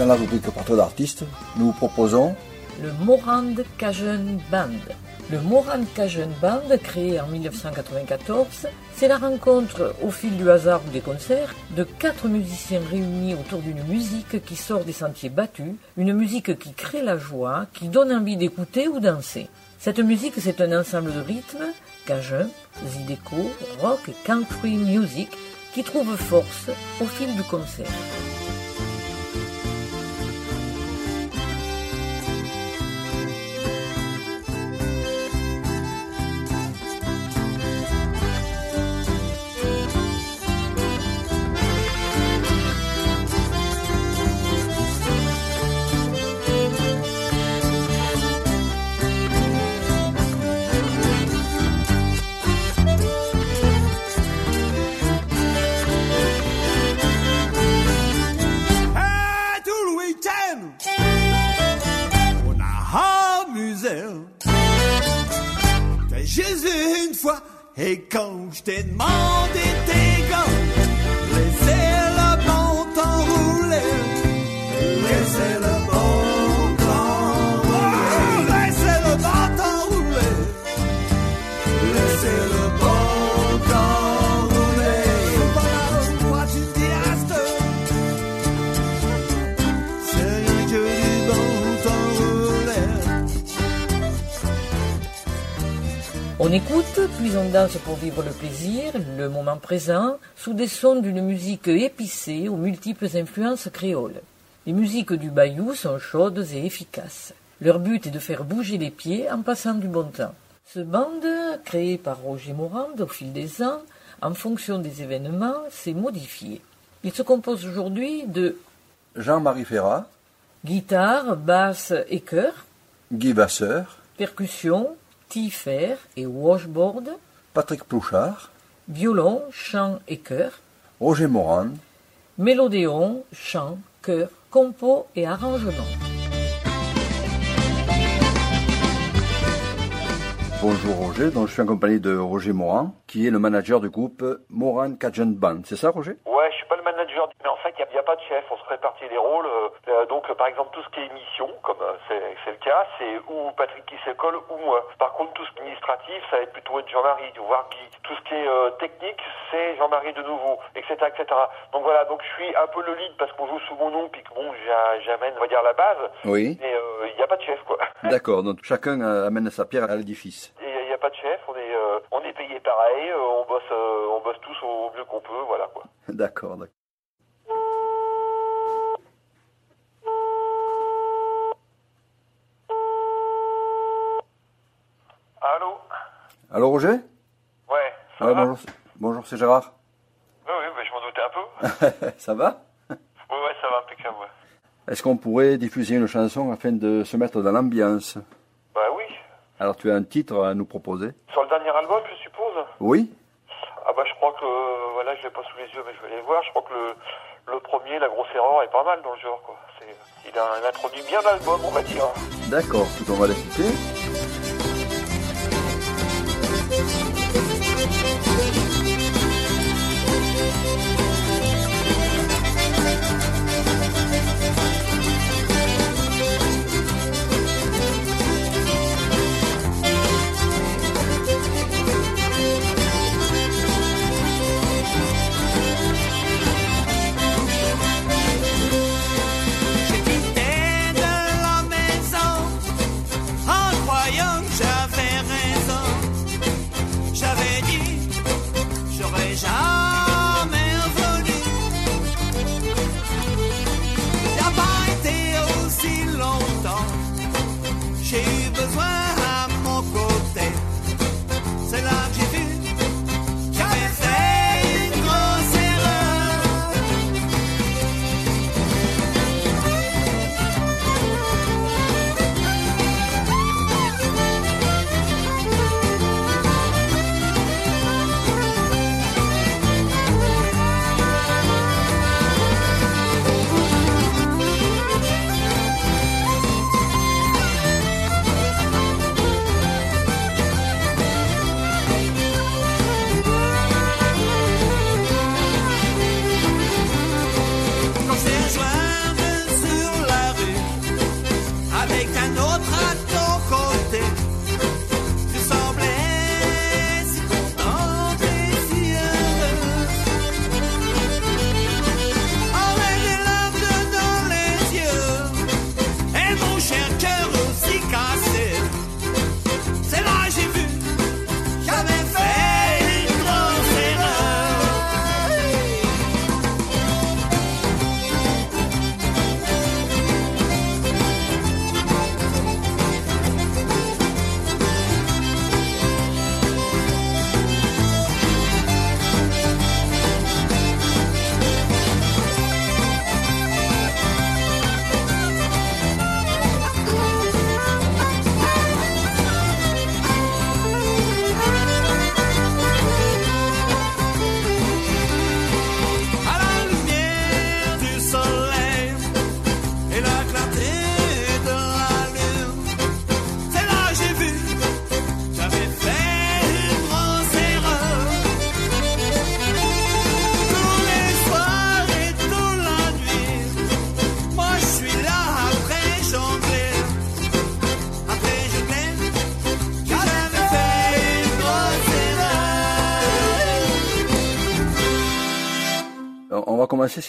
Dans la rubrique Portrait d'artiste, nous vous proposons le Morand Cajun Band. Le Morand Cajun Band, créé en 1994, c'est la rencontre au fil du hasard ou des concerts de quatre musiciens réunis autour d'une musique qui sort des sentiers battus, une musique qui crée la joie, qui donne envie d'écouter ou danser. Cette musique, c'est un ensemble de rythmes, cajun, zydeco, rock country music, qui trouve force au fil du concert. Et quand je t'ai demandé On écoute, puis on danse pour vivre le plaisir, le moment présent, sous des sons d'une musique épicée aux multiples influences créoles. Les musiques du bayou sont chaudes et efficaces. Leur but est de faire bouger les pieds en passant du bon temps. Ce band, créé par Roger Morand au fil des ans, en fonction des événements, s'est modifié. Il se compose aujourd'hui de Jean-Marie Ferrat, guitare, basse et chœur, Guy Vasseur, percussion, tiffer et washboard, Patrick Plouchard, violon, chant et chœur, Roger Moran, mélodéon, chant, chœur, compo et arrangement. Bonjour Roger, donc je suis en compagnie de Roger Moran, qui est le manager du groupe Moran Cajun Band. C'est ça Roger? Ouais, je suis pas le manager, mais en fait, il n'y a, pas de chef. On se répartit les rôles. Euh, euh, donc, par exemple, tout ce qui est émission, comme euh, c'est le cas, c'est ou Patrick qui se colle ou moi. Par contre, tout ce qui est administratif, ça va être plutôt Jean-Marie, tu vois, qui tout ce qui est euh, technique, c'est Jean-Marie de nouveau, etc., etc. Donc voilà, donc je suis un peu le lead parce qu'on joue sous mon nom, puis que bon, j'a- j'amène, on va dire, la base. Oui. Mais il n'y a pas de chef, quoi. D'accord, donc chacun amène sa pierre à l'édifice. Il n'y a, pas de chef. On est, euh, on est payé pareil. euh, on bosse, euh, on bosse tous au mieux qu'on peut, voilà, quoi. D'accord, d'accord. Allô? Alors Roger? Ouais. Ça Ouais, va? bonjour, c'est- bonjour, c'est Gérard. Oui, oui, bah, je m'en doutais un peu. ça va? Ouais, ouais, ça va impeccable, ouais. Est-ce qu'on pourrait diffuser une chanson afin de se mettre dans l'ambiance? oui. Alors tu as un titre à nous proposer Sur le dernier album, je suppose Oui Ah bah je crois que, euh, voilà, je l'ai pas sous les yeux, mais je vais aller voir. Je crois que le, le premier, La Grosse Erreur, est pas mal dans le genre, quoi. C'est, il, a, il introduit bien l'album, on va dire. D'accord, tout on va l'écouter.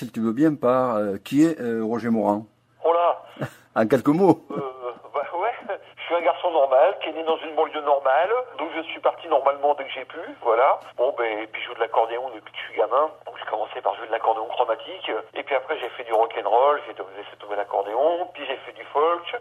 Si tu veux bien, par euh, qui est euh, Roger Morin Oh là En quelques mots. Euh, bah ouais, je suis un garçon normal, qui est né dans une banlieue normale, donc je suis parti normalement dès que j'ai pu, voilà. Bon, ben, et puis je joue de l'accordéon depuis que je suis gamin, donc j'ai commencé par jouer de l'accordéon chromatique, et puis après j'ai fait du rock'n'roll, j'ai laissé tomber l'accordéon, puis j'ai fait du folk,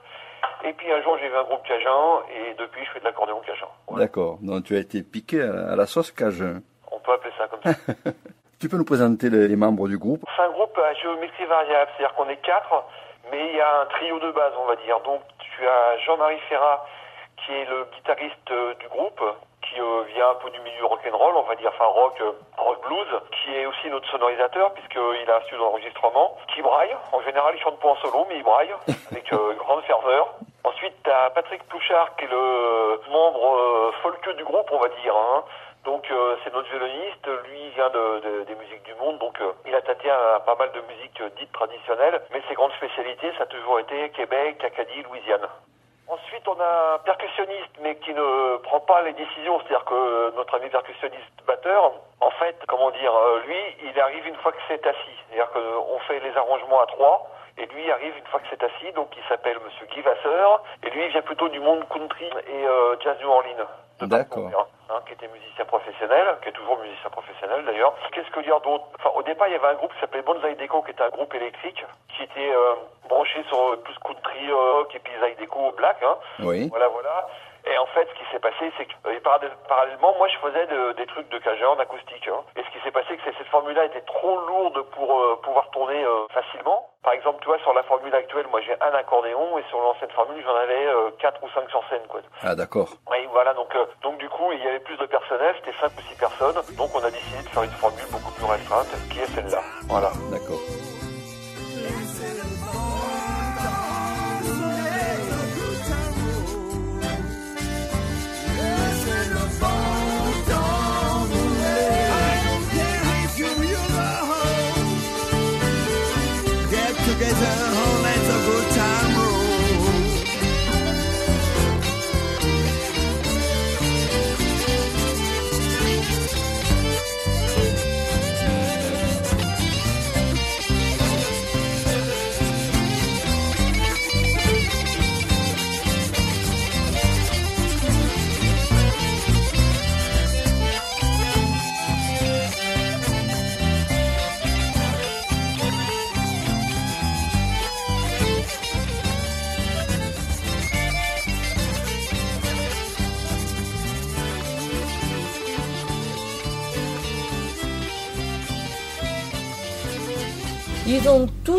et puis un jour j'ai vu un groupe cajun, et depuis je fais de l'accordéon cajun. D'accord. Donc tu as été piqué à la sauce cajun. On peut appeler ça comme ça. Tu peux nous présenter les, les membres du groupe? C'est un groupe à géométrie variable, c'est-à-dire qu'on est quatre, mais il y a un trio de base, on va dire. Donc tu as Jean-Marie Ferrat, qui est le guitariste euh, du groupe, qui euh, vient un peu du milieu rock'n'roll, on va dire, enfin rock, euh, rock blues, qui est aussi notre sonorisateur, puisqu'il a un studio d'enregistrement, qui braille. En général, il chante pas en solo, mais il braille, avec euh, grande ferveur. Ensuite, tu as Patrick Plouchard, qui est le membre folkeux du groupe, on va dire. hein. Donc euh, c'est notre violoniste, lui il vient de, de- des musiques du monde, donc euh, il a tâté à, pas mal de musiques euh, dites traditionnelles, mais ses grandes spécialités ça a toujours été Québec, Acadie, Louisiane. Ensuite on a un percussionniste mais qui ne prend pas les décisions, c'est-à-dire que notre ami percussionniste batteur, en fait, comment dire, euh, lui il arrive une fois que c'est assis, c'est-à-dire qu'on fait les arrangements à trois, et lui arrive une fois que c'est assis, donc il s'appelle Monsieur Guy Vasseur, et lui il vient plutôt du monde country et euh, jazz New Orleans. De D'accord. Hein, qui était musicien professionnel, qui est toujours musicien professionnel d'ailleurs. Qu'est-ce que dire d'autre? Enfin, au départ, il y avait un groupe qui s'appelait Bonzai Deco, qui était un groupe électrique, qui était euh, branché sur euh, plus country rock et puis Zydeco black. Hein. Oui. Voilà, voilà. Et en fait, ce qui s'est passé, c'est que euh, parallè- parallèlement, moi, je faisais de- des trucs de cajun en acoustique. hein. Et ce qui s'est passé, c'est que cette formule-là était trop lourde pour euh, pouvoir tourner euh, facilement. Par exemple, tu vois, sur la formule actuelle, moi, j'ai un accordéon, et sur l'ancienne formule, j'en avais euh, quatre ou cinq sur scène, quoi. Ah d'accord. Oui, voilà, donc, euh, donc du coup, il y avait plus de personnel, c'était 5 ou 6 personnes, donc on a décidé de faire une formule beaucoup plus restreinte, qui est celle-là. Voilà. D'accord.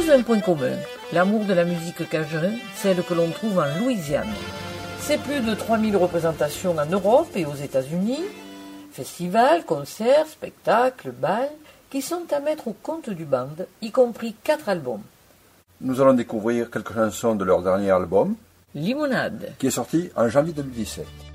Tous un point commun, l'amour de la musique cajun, celle que l'on trouve en Louisiane. C'est plus de 3000 représentations en Europe et aux États-Unis, festivals, concerts, spectacles, bals, qui sont à mettre au compte du band, y compris quatre albums. Nous allons découvrir quelques chansons de leur dernier album, Limonade, qui est sorti en janvier 2017.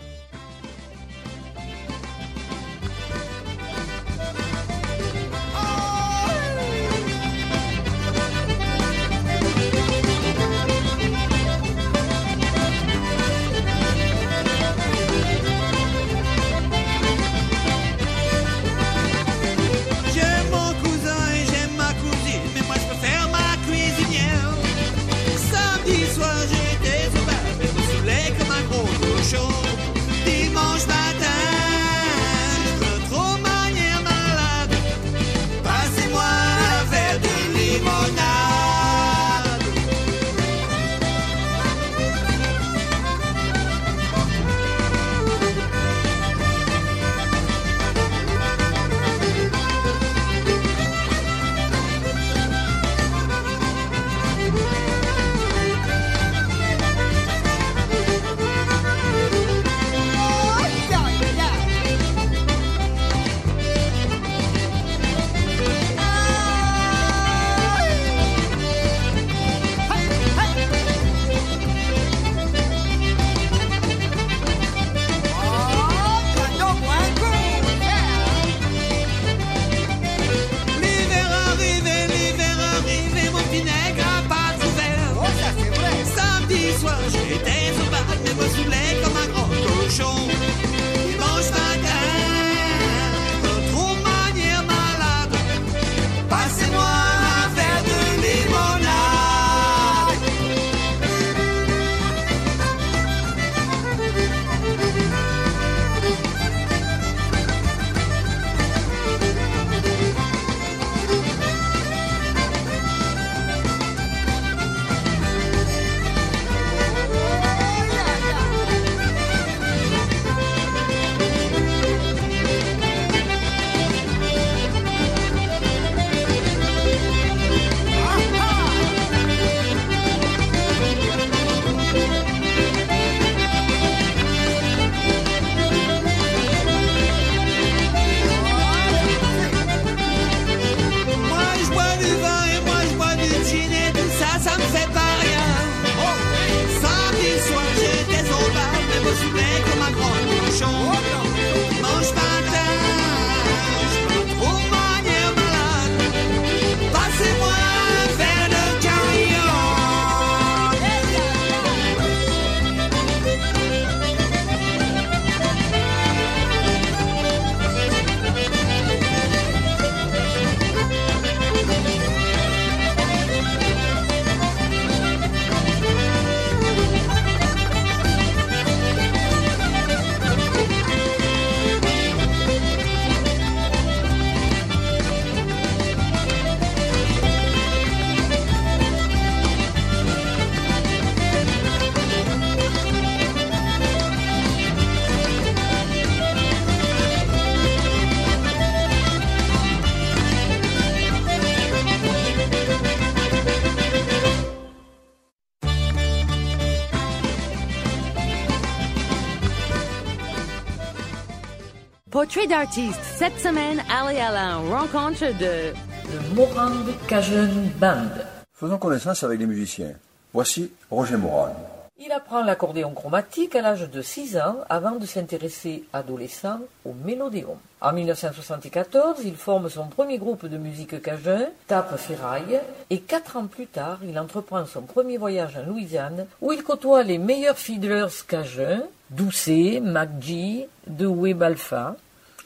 Portrait d'artiste. Cette semaine, allez à la rencontre de... Le Morand Cajun Band. Faisons connaissance avec les musiciens. Voici Roger Moran. Il apprend l'accordéon chromatique à l'âge de 6 ans avant de s'intéresser adolescent au mélodéon. En 1974, il forme son premier groupe de musique cajun, Tape Ferraille, et quatre ans plus tard, il entreprend son premier voyage en Louisiane où il côtoie les meilleurs fiddlers cajuns, Doucet, McGee, Dewey Balfa,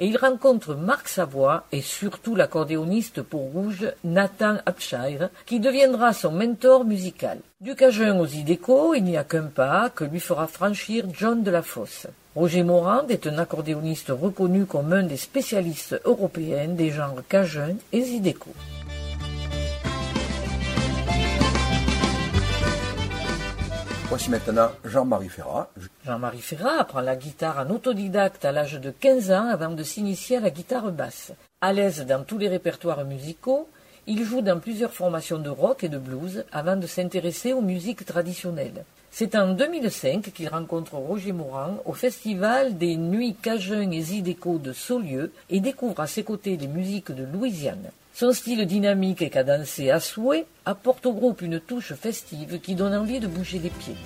et il rencontre Marc Savoie et surtout l'accordéoniste pour rouge Nathan Upshire, qui deviendra son mentor musical. Du Cajun aux Idéco, il n'y a qu'un pas que lui fera franchir John de la Fosse. Roger Morand est un accordéoniste reconnu comme un des spécialistes européens des genres Cajun et Zydeco. Voici maintenant Jean-Marie Ferrat. Jean-Marie Ferrat apprend la guitare en autodidacte à l'âge de 15 ans avant de s'initier à la guitare basse. À l'aise dans tous les répertoires musicaux, il joue dans plusieurs formations de rock et de blues avant de s'intéresser aux musiques traditionnelles. C'est en 2005 qu'il rencontre Roger Morand au festival des Nuits Cajun et Zydeco de Saulieu et découvre à ses côtés les musiques de Louisiane. Son style dynamique et cadencé à souhait apporte au groupe une touche festive qui donne envie de bouger les pieds.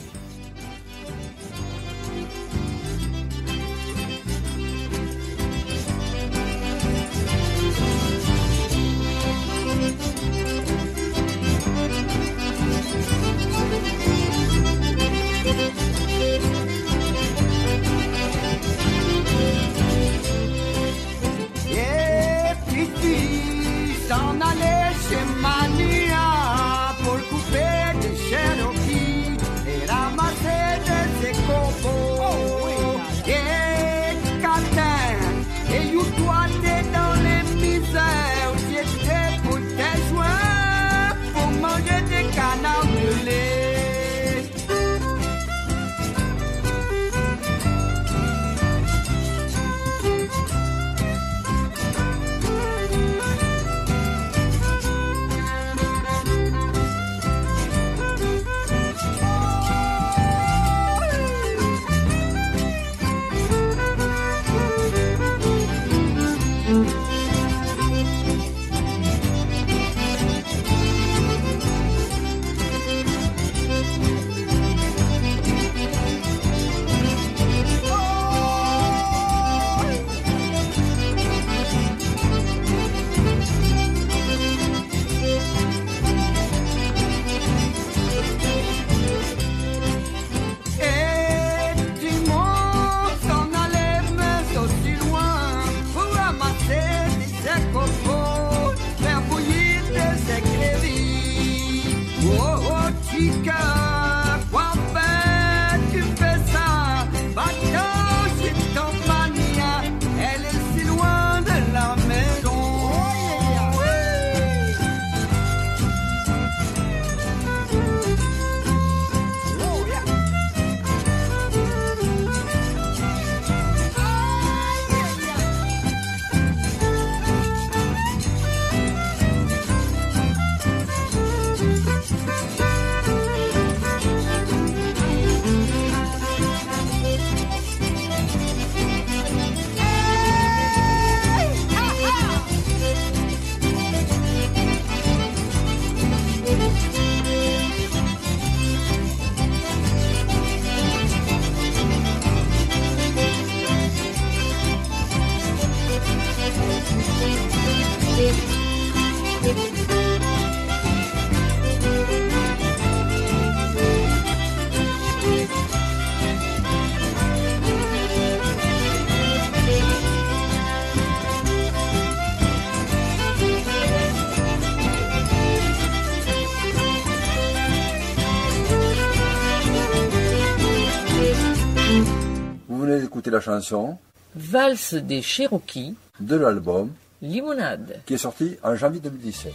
Chanson Valse des Cherokees, de l'album Limonade. qui est sorti en janvier 2017.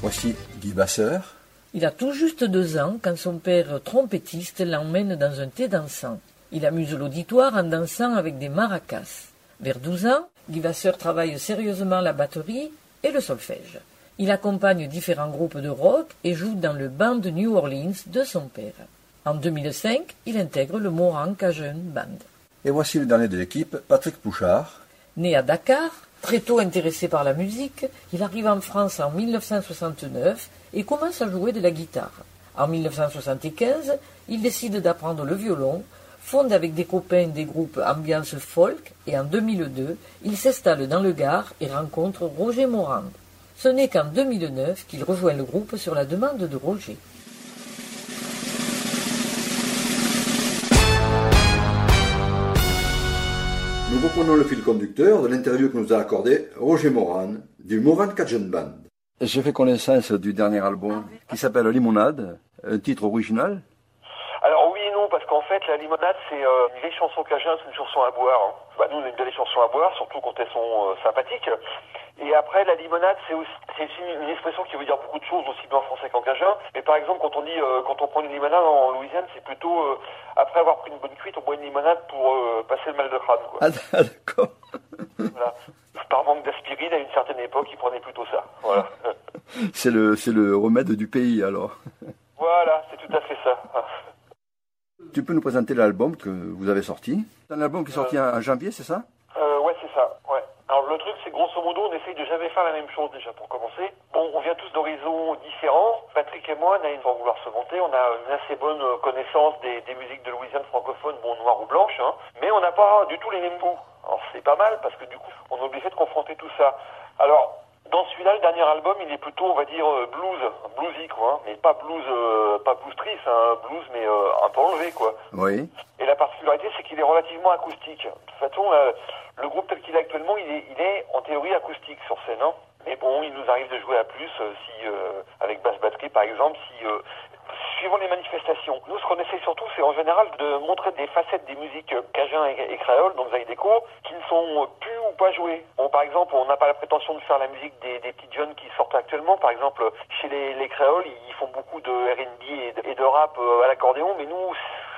Voici Guy Basseur. Il a tout juste deux ans quand son père trompettiste l'emmène dans un thé dansant. Il amuse l'auditoire en dansant avec des maracas. Vers 12 ans, Guy Vasseur travaille sérieusement la batterie et le solfège. Il accompagne différents groupes de rock et joue dans le band de New Orleans de son père. En 2005, il intègre le Moran Cajun Band. Et voici le dernier de l'équipe, Patrick Pouchard. Né à Dakar, très tôt intéressé par la musique, il arrive en France en 1969 et commence à jouer de la guitare. En 1975, il décide d'apprendre le violon, fonde avec des copains des groupes Ambiance Folk et en 2002, il s'installe dans le Gard et rencontre Roger Morand. Ce n'est qu'en 2009 qu'il rejoint le groupe sur la demande de Roger. Nous reprenons le fil conducteur de l'interview que nous a accordé Roger Moran du Moran Cajun Band. J'ai fait connaissance du dernier album qui s'appelle Limonade, un titre original. Alors oui et non, parce qu'en fait, la limonade, c'est euh, une vieille chanson cajun, c'est une chanson à boire. hein. Bah, nous, on a une belle chanson à boire, surtout quand elles sont euh, sympathiques. Et après, la limonade, c'est aussi, une, expression qui veut dire beaucoup de choses, aussi bien en français qu'en cajun. Mais par exemple, quand on dit, euh, quand on prend une limonade en Louisiane, c'est plutôt, euh, après avoir pris une bonne cuite, on boit une limonade pour passer le mal de crâne, quoi. Ah d'accord. Voilà. Par manque d'aspirine, à une certaine époque, ils prenaient plutôt ça. Voilà. C'est le, c'est le remède du pays alors. voilà, c'est tout à fait ça. Tu peux nous présenter l'album que vous avez sorti? C'est un album qui est sorti en en janvier, c'est ça? Euh, ouais, c'est ça. Ouais. Alors le truc, c'est grosso modo, on essaye de jamais faire la même chose déjà pour commencer. Bon, on vient tous d'horizons différents. Patrick et moi, Naïm, sans vouloir se monter, on a une assez bonne euh, connaissance des, des musiques de Louisiane francophone, bon, noir ou blanche, hein. Mais on n'a pas du tout les mêmes goûts. Alors c'est pas mal parce que du coup, on est obligé de confronter tout ça. Alors, dans celui-là, le dernier album, il est plutôt, on va dire, euh, blues, bluesy, quoi. hein. Mais pas blues, euh, pas blues triste, hein, blues, mais euh, un peu enlevé, quoi. Oui. Et la particularité, c'est qu'il est relativement acoustique. De toute façon, euh, le groupe tel qu'il est actuellement, il est, il est en théorie acoustique sur scène. hein. Mais bon, il nous arrive de jouer à plus, euh, si euh, avec basse batterie par exemple, si euh, suivant les manifestations. Nous, ce qu'on essaie surtout, c'est en général de montrer des facettes des musiques cajun et, créole, donc Zydeco, qui ne sont plus ou pas jouées. Bon, par exemple, on n'a pas la prétention de faire la musique des, des petites jeunes qui sortent actuellement. Par exemple, chez les, les créoles, ils font beaucoup de R&B et et de rap euh, à l'accordéon, mais nous,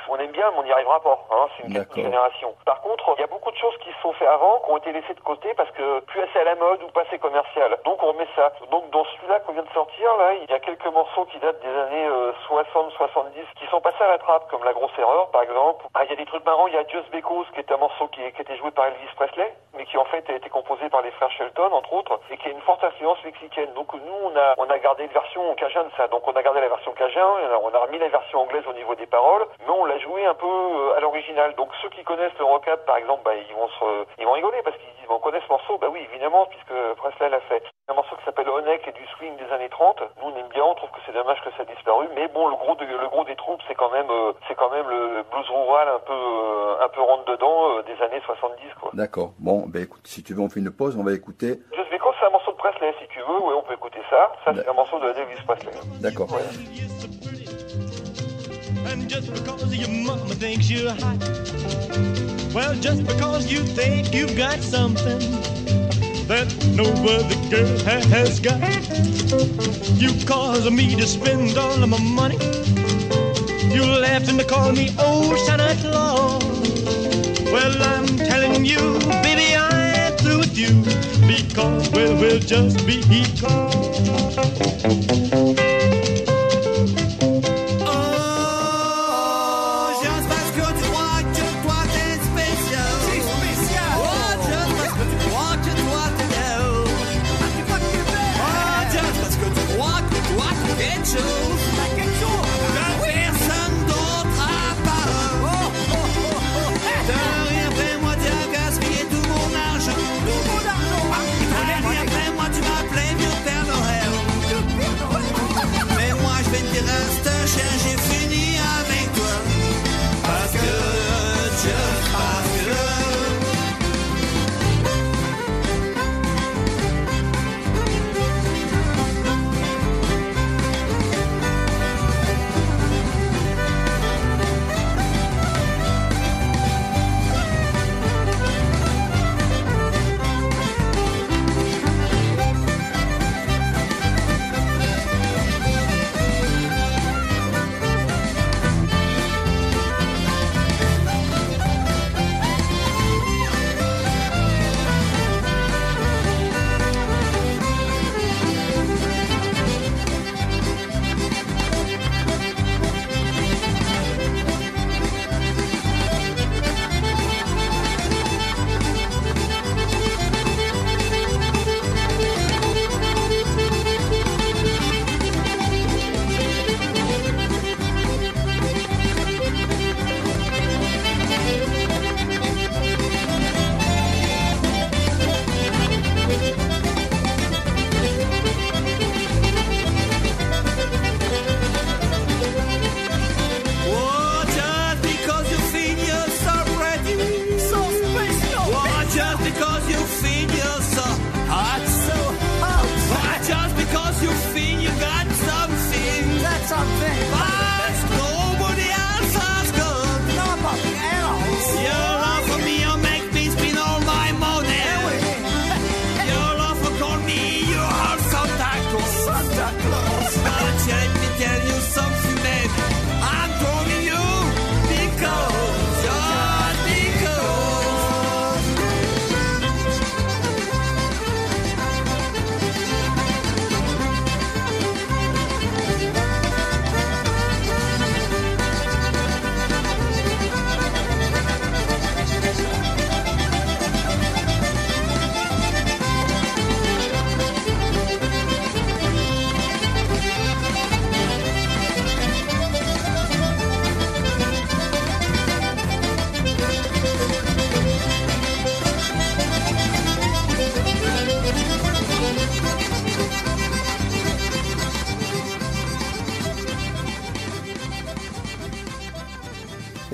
on aime bien, mais on n'y arrivera pas. Hein, c'est une question de génération. Par contre, il y a beaucoup de choses qui se sont faites avant, qui ont été laissées de côté parce que plus assez à la mode ou pas assez commercial. Donc on remet ça. Donc dans celui-là qu'on vient de sortir, là, il y a quelques morceaux qui datent des années euh, 60-70 qui sont passés à la trappe, comme La Grosse Erreur, par exemple. Ah, il y a des trucs marrants. Il y a Just Because, qui est un morceau qui, qui était joué par Elvis Presley, mais qui en fait a été composé par les frères Shelton, entre autres, et qui a une forte influence mexicaine. Donc nous, on a, on a gardé une version cajun de ça. Donc on a gardé la version cajun, on a remis la version anglaise au niveau des paroles, mais on l'a joué un peu euh, à l'original. Donc ceux qui connaissent le rockab, par exemple, bah, ils vont se, ils vont rigoler parce qu'ils disent, on connaît ce morceau. Bah oui, évidemment, puisque Presley l'a fait. Un morceau qui s'appelle Honeck et du swing des années 30. Nous, on aime bien, on trouve que c'est dommage que ça a disparu. Mais bon, le gros, de- le gros des troupes, c'est quand même, euh, c'est quand même le, blues rural un peu, euh, un peu rentre dedans des années 70, quoi. D'accord. Bon, ben écoute, si tu veux, on fait une pause, on va écouter. Just Because, c'est un morceau de Presley, si tu veux. Oui, on peut écouter ça. Ça, c'est un morceau de Elvis Presley. D'accord. And just because your mama thinks you're hot, well, just because you think you've got something that no other girl has got, you cause me to spend all of my money. You laugh and call me old Santa Claus. Well, I'm telling you, baby, I'm through with you because, well, we'll just be Oh,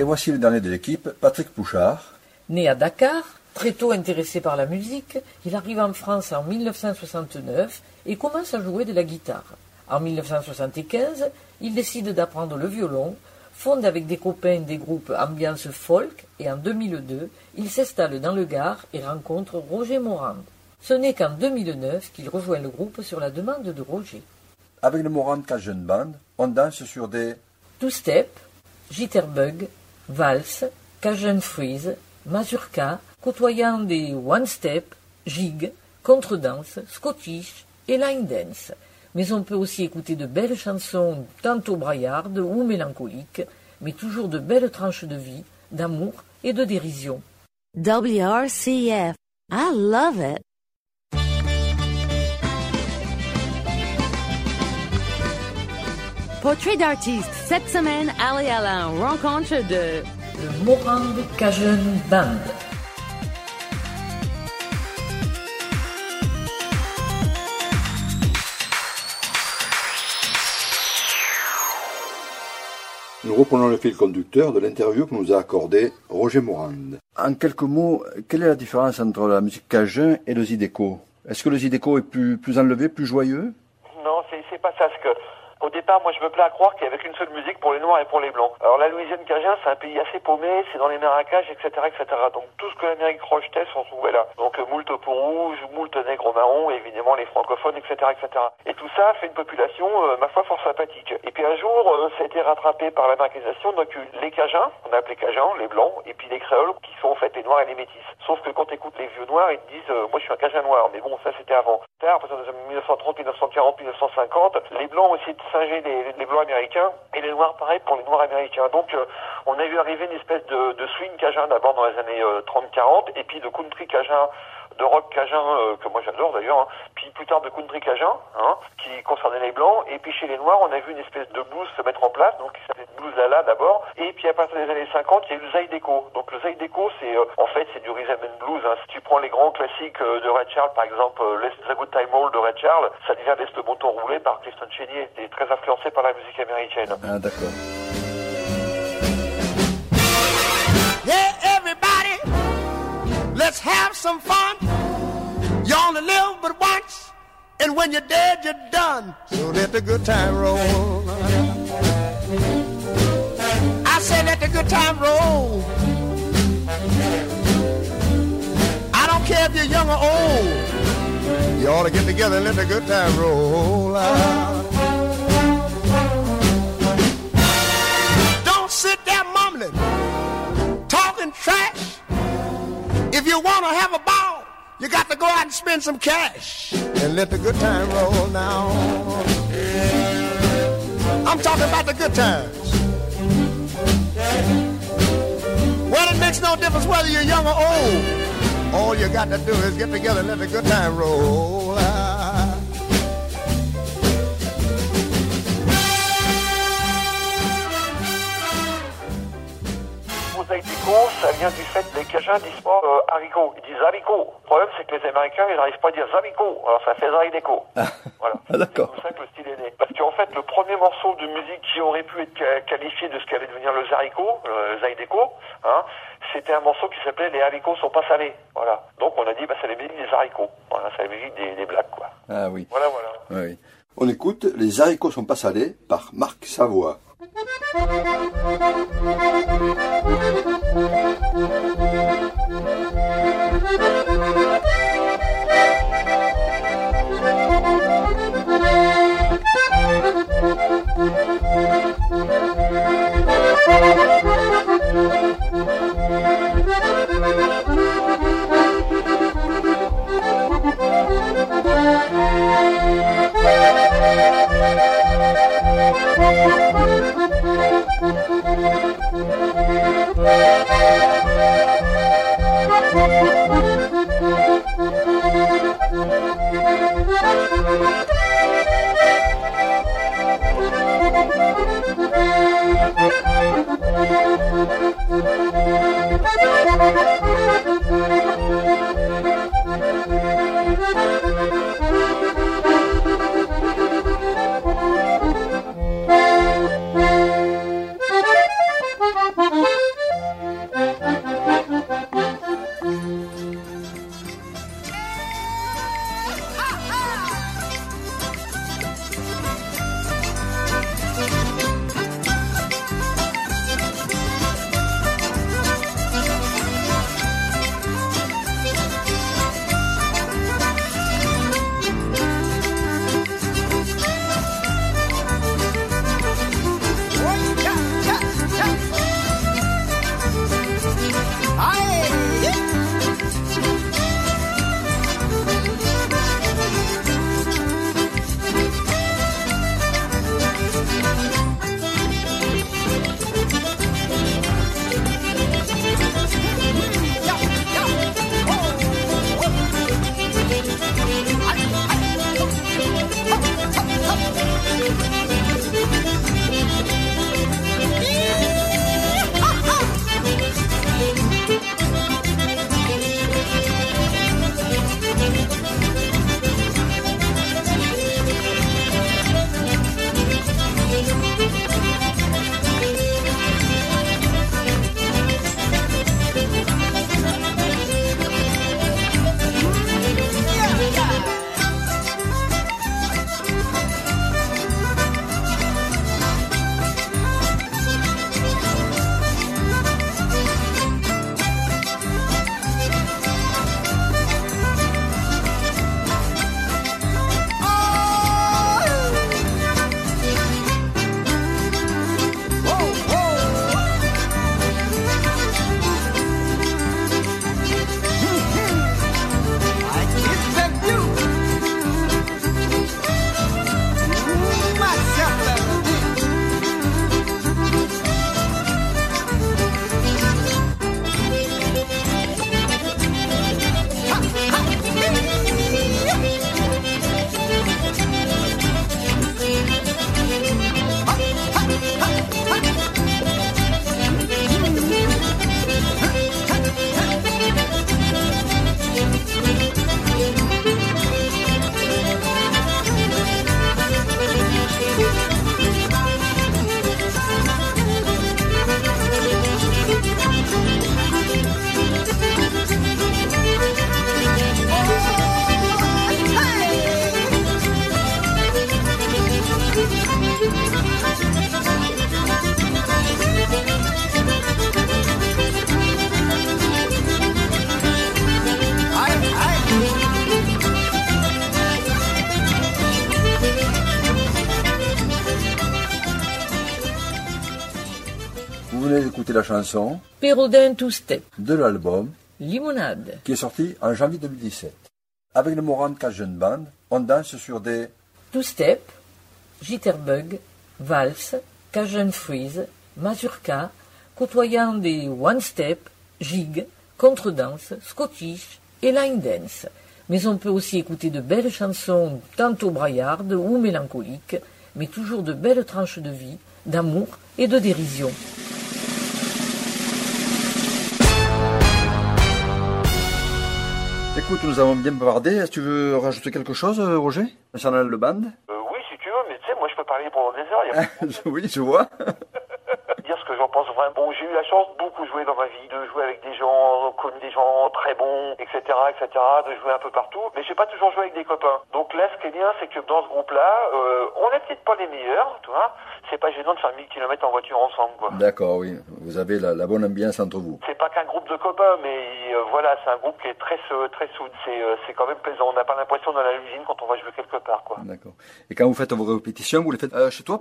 voici le dernier de l'équipe, Patrick Pouchard. Né à Dakar, très tôt intéressé par la musique, il arrive en France en 1969 et commence à jouer de la guitare. En 1975, il décide d'apprendre le violon, fonde avec des copains des groupes ambiance folk et en 2002, il s'installe dans le Gard et rencontre Roger Morand. Ce n'est qu'en 2009 qu'il rejoint le groupe sur la demande de Roger. Avec le Moran Cajun Band, on danse sur des Two-step, jitterbug, valse, cajun freeze, mazurka, côtoyant des one-step, jig, contredanse, scottish et line dance. Mais on peut aussi écouter de belles chansons tantôt braillardes ou mélancoliques, mais toujours de belles tranches de vie, d'amour et de dérision. WRCF. I love it. Portrait d'artiste. Cette semaine, allez à la rencontre de Le Morang Cajun Band. Nous reprenons le fil conducteur de l'interview que nous a accordé Roger Morand. En quelques mots, quelle est la différence entre la musique cajun et le zydeco Est-ce que le zydeco est plus, plus enlevé, plus joyeux? Non, c'est pas ça. Parce que au départ, moi, je me plais à croire qu'il y avait qu'une seule musique pour les Noirs et pour les Blancs. Alors la Louisiane Cajun, c'est un pays assez paumé, c'est dans les marécages, etc., etc. Donc tout ce que l'Amérique rejetait s'en trouvait là. Donc euh, moult peau rouge, moult nègres marron, et évidemment les francophones, etc., etc. Et tout ça fait une population, euh, ma foi, fort sympathique. Et puis un jour, euh, ça a été rattrapé par l'américanisation. Donc eu les Cajuns, on a appelé Cajuns, les Blancs, et puis les Créoles, qui sont en fait les Noirs et les Métis. Sauf que quand écoutes les vieux Noirs, ils te disent, euh, moi je suis un Cajun noir, mais bon, ça c'était avant. Tard, à partir de 1930, 1940, 1950, les Blancs de les, les Blancs américains, et les Noirs pareil pour les Noirs américains. Donc euh, on a vu arriver une espèce de, de swing Cajun d'abord dans les années euh, 30-40, et puis de country Cajun de rock cajun euh, que moi j'adore d'ailleurs, hein. puis plus tard de country cajun, hein, qui concernait les blancs, et puis chez les noirs on a vu une espèce de blues se mettre en place, donc qui s'appelait blues lala d'abord, et puis à partir des années 50 il y a eu le Zydeco. Donc le Zydeco c'est euh, en fait c'est du rhythm and blues. Hein. Si tu prends les grands classiques euh, de Red Charles par exemple, euh, The Good Time All de Red Charles, ça devient Laisse le bon rouler par Clifton Chenier, et très influencé par la musique américaine. Ah d'accord. Let's have some fun. You only live but once, and when you're dead, you're done. So let the good time roll. I say let the good time roll. I don't care if you're young or old. You ought to get together and let the good time roll. Don't sit there mumbling, talking trash. If you want to have a ball, you got to go out and spend some cash and let the good time roll now. I'm talking about the good times. Well, it makes no difference whether you're young or old. All you got to do is get together and let the good time roll. Mosaïco, ça vient du fait que les Cajuns disent pas euh, haricots, ils disent haricots. Le problème, c'est que les Américains, ils n'arrivent pas à dire zarico. Alors ça fait. Voilà. Ah, d'accord. C'est comme ça que le style est né. Parce qu'en fait, le premier morceau de musique qui aurait pu être qualifié de ce qui allait devenir le zarico, le zaideco, hein, c'était un morceau qui s'appelait Les haricots sont pas salés. Voilà. Donc on a dit, bah, c'est la musique des haricots. Voilà, c'est la musique des, des blagues, quoi. Ah oui. Voilà, voilà. oui. On écoute Les haricots sont pas salés par Marc Savoie. Vous chanson Pérodin Two Step, de l'album Limonade, qui est sorti en janvier 2017. Avec le Moran Cajun Band, on danse sur des Two Step, Jitterbug, Valse, Cajun Freeze, Mazurka, côtoyant des One Step, Jig, Contredanse, Scottish et Line Dance. Mais on peut aussi écouter de belles chansons tantôt braillardes ou mélancoliques, mais toujours de belles tranches de vie, d'amour et de dérision. Écoute, nous avons bien bavardé. Est-ce que tu veux rajouter quelque chose, euh, Roger Concernant le band? Euh, oui, si tu veux, mais tu sais, moi je peux parler pendant des heures. Y a Oui, je vois. dire ce que j'en pense vraiment. Bon, j'ai eu la chance de beaucoup jouer dans ma vie, de jouer avec des connu des gens très bons, etc., etc., de jouer un peu partout, mais j'ai pas toujours joué avec des copains. Donc là, ce qui est bien, c'est que dans ce groupe-là, euh, on n'est peut-être pas les meilleurs, tu vois, c'est pas gênant de faire 1000 km en voiture ensemble, quoi. D'accord, oui. Vous avez la, la bonne ambiance entre vous. C'est pas qu'un groupe de copains, mais euh, voilà, c'est un groupe qui est très sou- très soude. C'est euh, quand même plaisant. On n'a pas l'impression d'aller à l'usine quand on va jouer quelque part, quoi. D'accord. Et quand vous faites vos répétitions, vous les faites euh, chez toi?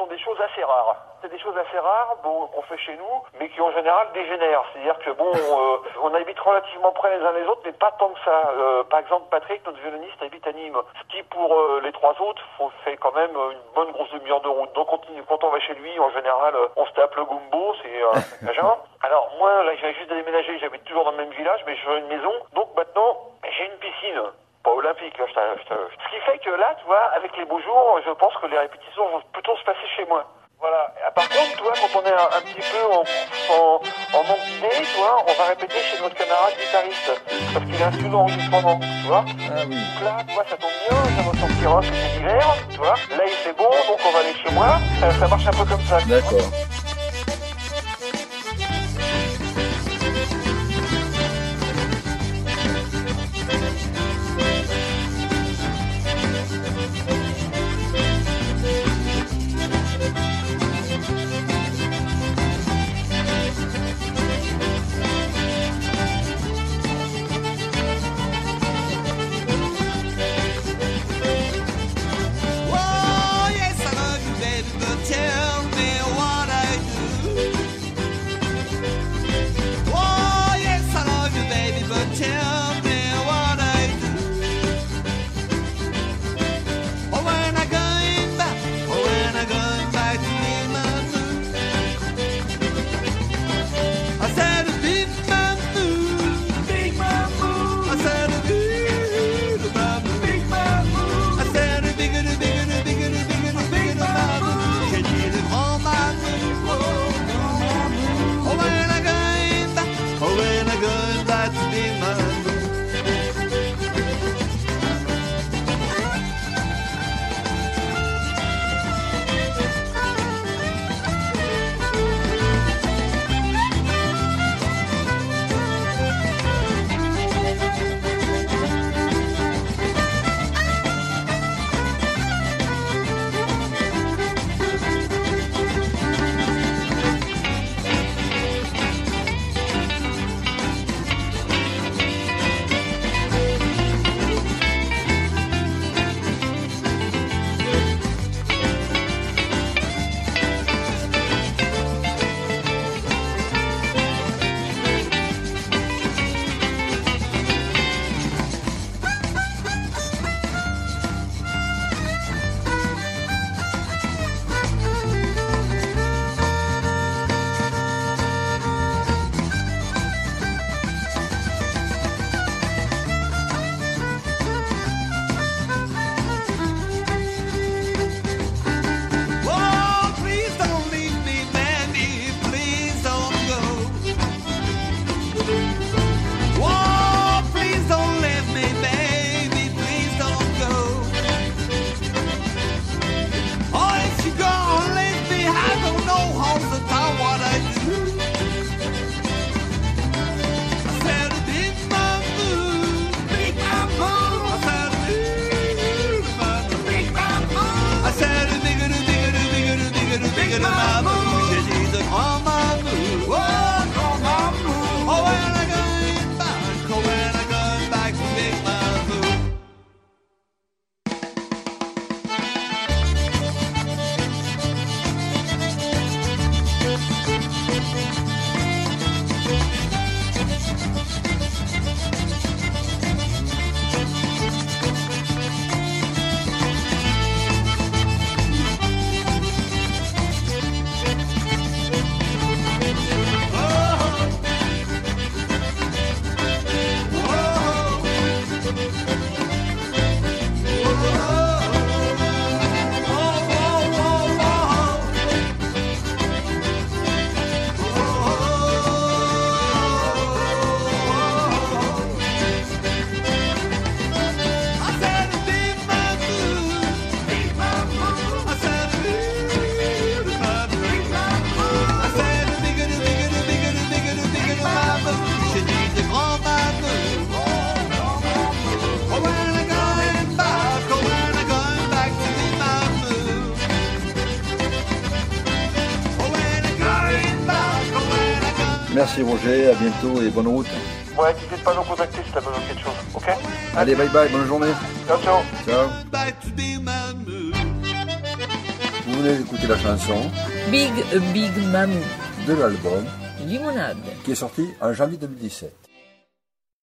Sont des choses assez rares. C'est des choses assez rares, bon, qu'on fait chez nous, mais qui en général dégénèrent. C'est-à-dire que bon, euh, on habite relativement près les uns les autres, mais pas tant que ça. Euh, par exemple, Patrick, notre violoniste, habite à Nîmes, ce qui pour euh, les trois autres faut, fait quand même une bonne grosse demi-heure de route. Donc quand, on va chez lui, en général, on se tape le gumbo, c'est un. Alors moi, là, j'ai juste déménagé, j'habite toujours dans le même village, mais j'ai une maison, donc maintenant, j'ai une piscine. Pas olympique, là, je Ce qui fait que là, tu vois, avec les beaux jours, je pense que les répétitions vont plutôt se passer chez moi. Voilà. Par contre, tu vois, quand on est un, un petit peu en, en, en manque d'idées, tu vois, on va répéter chez notre camarade guitariste. Parce qu'il a un studio d'enregistrement, tu vois. Ah oui. Donc là, tu vois, ça tombe bien, ça ressortira, c'est l'hiver, tu vois. Là, il fait bon, donc on va aller chez moi. Ça, ça marche un peu comme ça. tu vois. D'accord. Merci Roger, à bientôt et bonne route. Ouais, n'hésite pas à nous contacter si t'as besoin de quelque chose, ok? Allez, bye bye, bonne journée. Ciao, ciao Ciao. Vous venez d'écouter la chanson Big Big Mamou, de l'album Limonade. qui est sorti en janvier 2017.